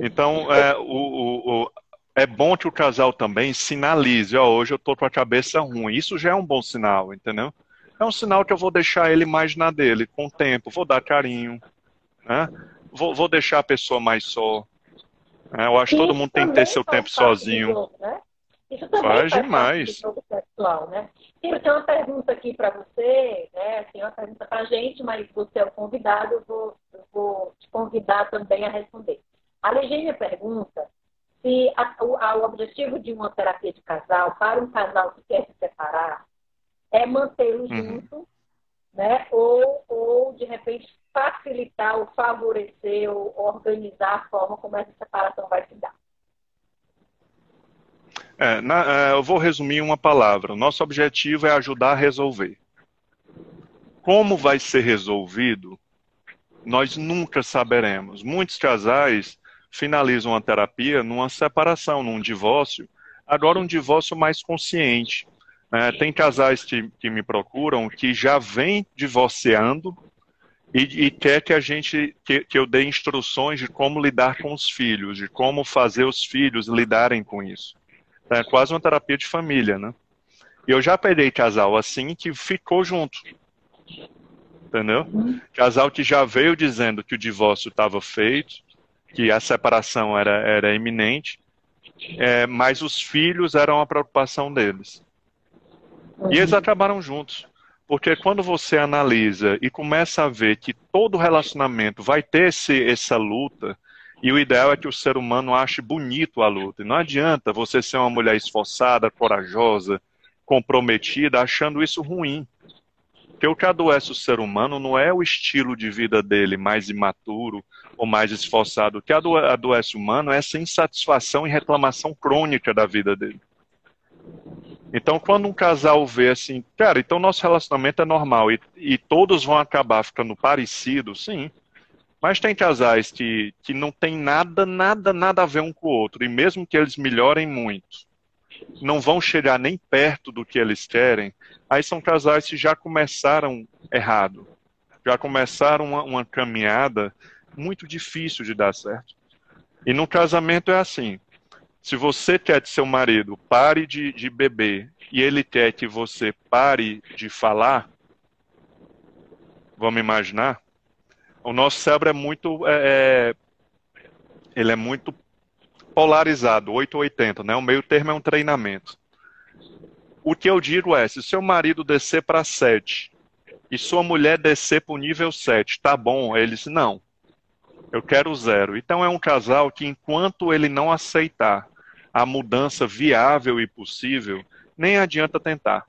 Então, é, o, o, o, é bom que o casal também sinalize, ó, hoje eu tô com a cabeça ruim. Isso já é um bom sinal, entendeu? É um sinal que eu vou deixar ele mais na dele, com o tempo, vou dar carinho, né? Vou, vou deixar a pessoa mais só. Né? Eu acho que todo mundo tem que ter seu tempo sozinho. Jogo, né? Isso também faz, faz demais. Sexual, né? Tem uma pergunta aqui para você, né? Tem uma pergunta para a gente, mas você é o convidado, eu vou, eu vou te convidar também a responder. A Legênia pergunta se a, o, a, o objetivo de uma terapia de casal, para um casal que quer se separar, é mantê-lo uhum. junto, né? Ou, ou, de repente, facilitar ou favorecer ou organizar a forma como essa separação vai se dar. É, na, é, eu vou resumir uma palavra. O nosso objetivo é ajudar a resolver. Como vai ser resolvido, nós nunca saberemos. Muitos casais finalizam a terapia numa separação, num divórcio. Agora, um divórcio mais consciente. Né? Tem casais que, que, me procuram que já vêm divorciando e, e quer que a gente que, que eu dê instruções de como lidar com os filhos, de como fazer os filhos lidarem com isso. É quase uma terapia de família, né? E eu já peguei casal assim que ficou junto. Entendeu? Casal que já veio dizendo que o divórcio estava feito, que a separação era, era iminente, é, mas os filhos eram a preocupação deles. E eles acabaram juntos. Porque quando você analisa e começa a ver que todo relacionamento vai ter esse, essa luta, e o ideal é que o ser humano ache bonito a luta. E não adianta você ser uma mulher esforçada, corajosa, comprometida, achando isso ruim. Porque o que adoece o ser humano não é o estilo de vida dele mais imaturo ou mais esforçado. O que adoece o humano é essa insatisfação e reclamação crônica da vida dele. Então, quando um casal vê assim, cara, então nosso relacionamento é normal e, e todos vão acabar ficando parecidos, sim. Mas tem casais que, que não tem nada, nada, nada a ver um com o outro. E mesmo que eles melhorem muito, não vão chegar nem perto do que eles querem. Aí são casais que já começaram errado. Já começaram uma, uma caminhada muito difícil de dar certo. E no casamento é assim. Se você quer que seu marido pare de, de beber e ele quer que você pare de falar, vamos imaginar, o nosso cérebro é muito. É, é ele é muito polarizado, 880, né? O meio termo é um treinamento. O que eu digo é, se seu marido descer para 7 e sua mulher descer para o nível 7, tá bom? Ele disse, não, eu quero zero. Então é um casal que enquanto ele não aceitar a mudança viável e possível, nem adianta tentar.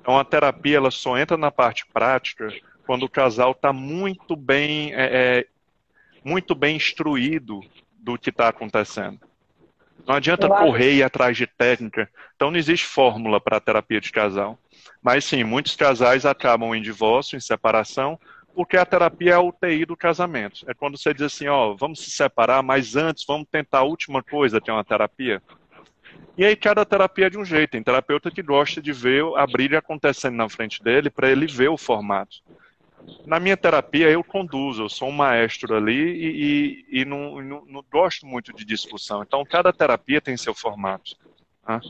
Então a terapia ela só entra na parte prática quando o casal está muito bem, é, é, muito bem instruído do que está acontecendo. Não adianta correr e ir atrás de técnica. Então não existe fórmula para a terapia de casal. Mas sim, muitos casais acabam em divórcio, em separação, porque a terapia é a UTI do casamento. É quando você diz assim, ó, vamos se separar, mas antes vamos tentar a última coisa, que é uma terapia. E aí cada terapia é de um jeito. Tem terapeuta que gosta de ver a brilha acontecendo na frente dele para ele ver o formato. Na minha terapia, eu conduzo, eu sou um maestro ali e, e, e não, não, não, gosto muito de discussão. Então, cada terapia tem seu formato. Né?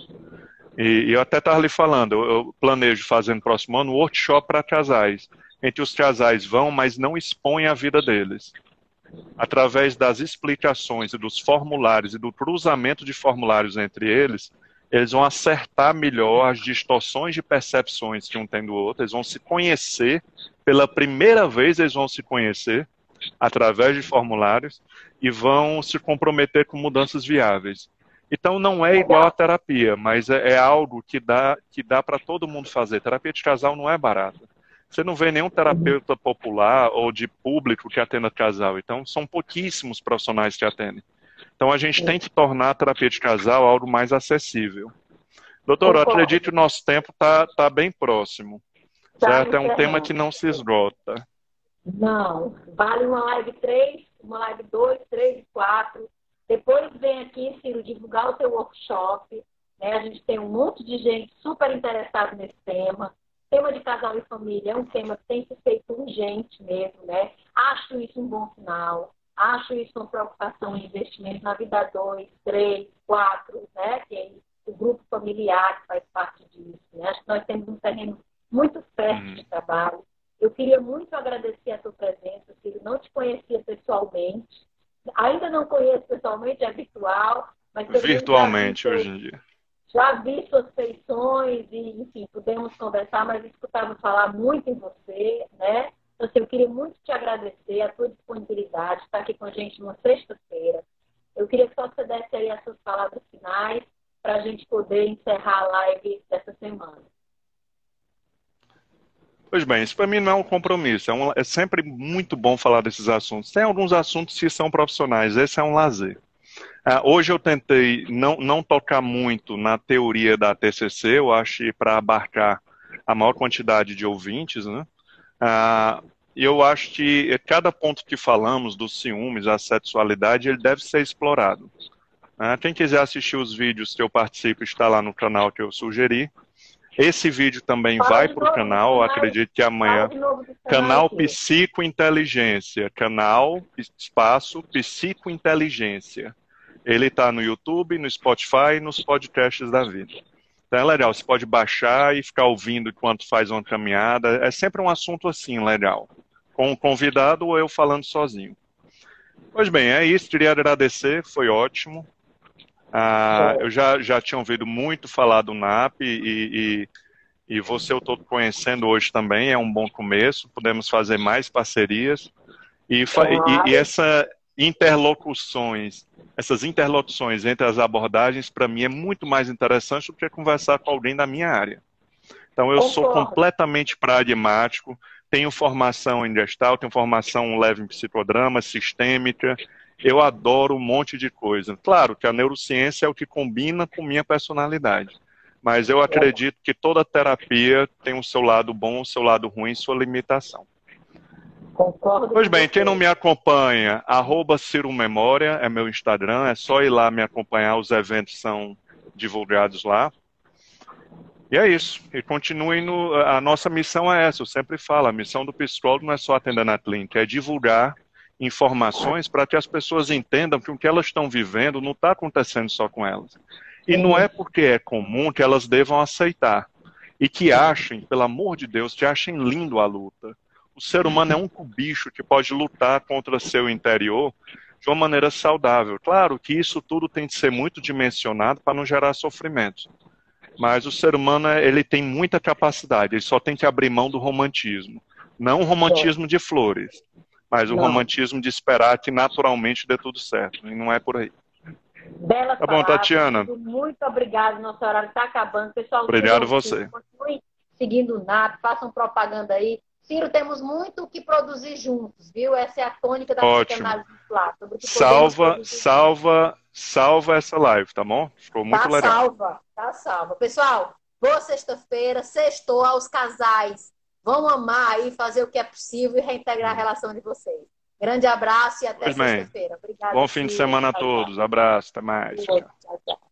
E, e eu até estava lhe falando, eu, eu, planejo fazer no próximo ano um workshop para casais. Entre os casais vão, mas não expõem a vida deles. Através das explicações e dos formulários e do cruzamento de formulários entre eles, eles vão acertar melhor as distorções de percepções que um tem do outro, eles vão se conhecer, pela primeira vez eles vão se conhecer através de formulários e vão se comprometer com mudanças viáveis. Então não é igual à terapia, mas é, é algo que dá, que dá para todo mundo fazer. Terapia de casal não é barata. Você não vê nenhum terapeuta popular ou de público que atenda casal. Então são pouquíssimos profissionais que atendem. Então a gente tem que tornar a terapia de casal algo mais acessível. Doutor, eu acredito que o nosso tempo está tá bem próximo. Tá certo? É um tema que não se esgota. Não. Vale uma live 3, uma live 2, 3 e 4 depois vem aqui, Ciro, divulgar o seu workshop. Né? A gente tem um monte de gente super interessada nesse tema. O tema de casal e família é um tema que tem que ser feito urgente mesmo, né? Acho isso um bom sinal. Acho isso uma preocupação em investimento na vida 2, 3, 4, né? Que é o grupo familiar que faz parte disso. Né? Acho que nós temos um terreno muito fértil de uhum. trabalho. Eu queria muito agradecer a sua presença, Ciro. Não te conhecia pessoalmente, Ainda não conheço pessoalmente, é virtual. Mas Virtualmente, hoje em dia. Já vi suas feições e, enfim, pudemos conversar, mas escutava falar muito em você, né? Então, assim, eu queria muito te agradecer a tua disponibilidade, estar aqui com a gente numa sexta-feira. Eu queria que você desse aí as suas palavras finais para a gente poder encerrar a live dessa semana. Pois bem, isso para mim não é um compromisso, é, um, é, sempre muito bom falar desses assuntos. Tem alguns assuntos que são profissionais, esse é um lazer. Uh, hoje eu tentei não, não tocar muito na teoria da TCC, eu acho para abarcar a maior quantidade de ouvintes, né? Uh, eu acho que cada ponto que falamos dos ciúmes, a sexualidade, ele deve ser explorado. Uh, quem quiser assistir os vídeos que eu participo, está lá no canal que eu sugeri. Esse vídeo também Fala vai para o canal, acredito que amanhã. Canal Psicointeligência. Canal Espaço Psicointeligência. Ele está no YouTube, no Spotify e nos podcasts da vida. Então é legal, você pode baixar e ficar ouvindo enquanto faz uma caminhada. É sempre um assunto assim, legal. Com um convidado ou eu falando sozinho. Pois bem, é isso. Queria agradecer, foi ótimo. Ah, eu já, já tinha ouvido muito falar do NAP e, e, e você eu estou conhecendo hoje também, é um bom começo, podemos fazer mais parcerias e, e, e essa interlocuções, essas interlocuções entre as abordagens, para mim é muito mais interessante do que conversar com alguém da minha área. Então, eu sou completamente pragmático, tenho formação em gestal, tenho formação leve em psicodrama, sistêmica, eu adoro um monte de coisa. Claro que a neurociência é o que combina com minha personalidade. Mas eu acredito que toda terapia tem o seu lado bom, o seu lado ruim, sua limitação. Concordo. Pois bem, quem não me acompanha, arroba Ciro Memória é meu Instagram, é só ir lá me acompanhar, os eventos são divulgados lá. E é isso. E continuem no. A nossa missão é essa, eu sempre falo, a missão do psicólogo não é só atender na clínica, é divulgar informações para que as pessoas entendam que o que elas estão vivendo não está acontecendo só com elas. E não é porque é comum que elas devam aceitar. E que achem, pelo amor de Deus, que achem lindo a luta. O ser humano é um bicho que pode lutar contra seu interior de uma maneira saudável. Claro que isso tudo tem que ser muito dimensionado para não gerar sofrimento. Mas o ser humano ele tem muita capacidade, ele só tem que abrir mão do romantismo. Não o romantismo de flores, mas o não. romantismo de esperar que naturalmente dê tudo certo. E não é por aí. Bela tá bom, Tatiana. Muito obrigada. Nosso horário está acabando. Pessoal, obrigado você. Continue seguindo o NAP, façam propaganda aí. Ciro, temos muito o que produzir juntos, viu? Essa é a tônica da Ótimo. lá. Salva, salva, salva essa live, tá bom? Ficou muito tá legal. Salva, tá salva. Pessoal, boa sexta-feira, sextou aos casais vão amar e fazer o que é possível e reintegrar a relação de vocês. Grande abraço e até sexta-feira. Bom fim de semana a todos. Abraço, até mais. Tchau, tchau.